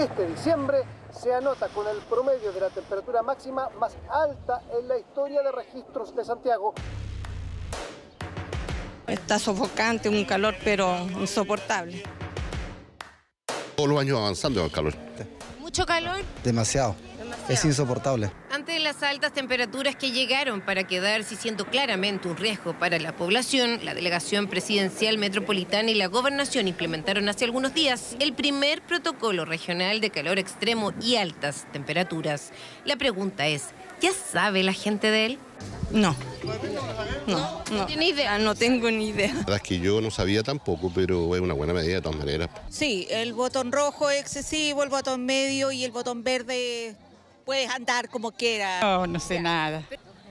Este diciembre se anota con el promedio de la temperatura máxima más alta en la historia de registros de Santiago. Está sofocante, un calor pero insoportable. Todos los años avanzando el calor. ¿Mucho calor? Demasiado. Es insoportable. Las altas temperaturas que llegaron para quedarse siendo claramente un riesgo para la población, la Delegación Presidencial Metropolitana y la Gobernación implementaron hace algunos días el primer protocolo regional de calor extremo y altas temperaturas. La pregunta es, ¿ya sabe la gente de él? No. No, no. tiene idea? No tengo ni idea. La verdad es que yo no sabía tampoco, pero es una buena medida de todas maneras. Sí, el botón rojo es excesivo, el botón medio y el botón verde puedes andar como quieras. No, no sé nada.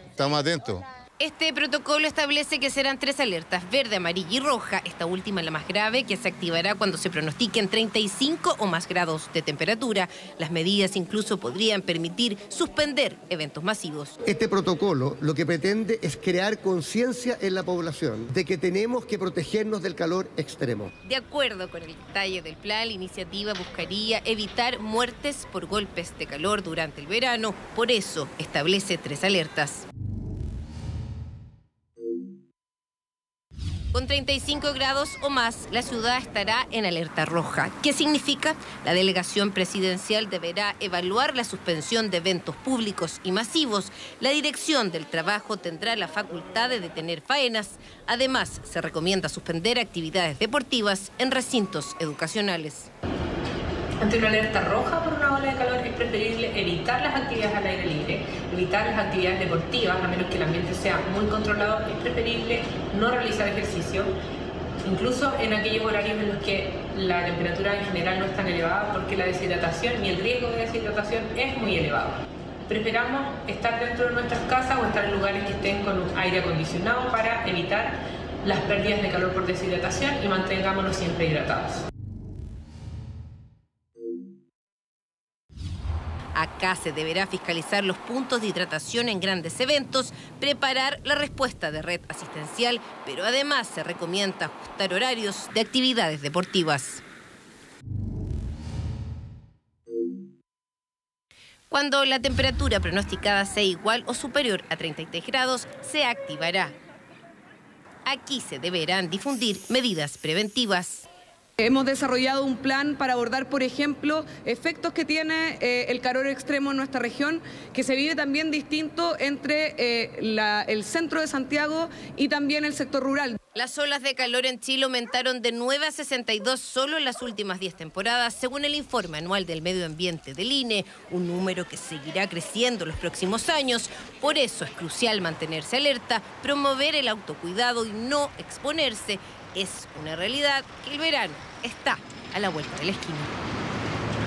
Estamos atentos. Este protocolo establece que serán tres alertas, verde, amarilla y roja, esta última la más grave, que se activará cuando se pronostiquen 35 o más grados de temperatura. Las medidas incluso podrían permitir suspender eventos masivos. Este protocolo lo que pretende es crear conciencia en la población de que tenemos que protegernos del calor extremo. De acuerdo con el detalle del plan, la iniciativa buscaría evitar muertes por golpes de calor durante el verano, por eso establece tres alertas. 35 grados o más, la ciudad estará en alerta roja. ¿Qué significa? La delegación presidencial deberá evaluar la suspensión de eventos públicos y masivos. La dirección del trabajo tendrá la facultad de detener faenas. Además, se recomienda suspender actividades deportivas en recintos educacionales. Ante una alerta roja por una ola de calor es preferible evitar las actividades al aire libre, evitar las actividades deportivas, a menos que el ambiente sea muy controlado, es preferible no realizar ejercicio, incluso en aquellos horarios en los que la temperatura en general no es tan elevada porque la deshidratación y el riesgo de deshidratación es muy elevado. Preferamos estar dentro de nuestras casas o estar en lugares que estén con un aire acondicionado para evitar las pérdidas de calor por deshidratación y mantengámonos siempre hidratados. Acá se deberá fiscalizar los puntos de hidratación en grandes eventos, preparar la respuesta de red asistencial, pero además se recomienda ajustar horarios de actividades deportivas. Cuando la temperatura pronosticada sea igual o superior a 33 grados, se activará. Aquí se deberán difundir medidas preventivas. Hemos desarrollado un plan para abordar, por ejemplo, efectos que tiene eh, el calor extremo en nuestra región, que se vive también distinto entre eh, el centro de Santiago y también el sector rural. Las olas de calor en Chile aumentaron de 9 a 62 solo en las últimas 10 temporadas, según el informe anual del medio ambiente del INE, un número que seguirá creciendo en los próximos años. Por eso es crucial mantenerse alerta, promover el autocuidado y no exponerse. Es una realidad que el verano está a la vuelta de la esquina.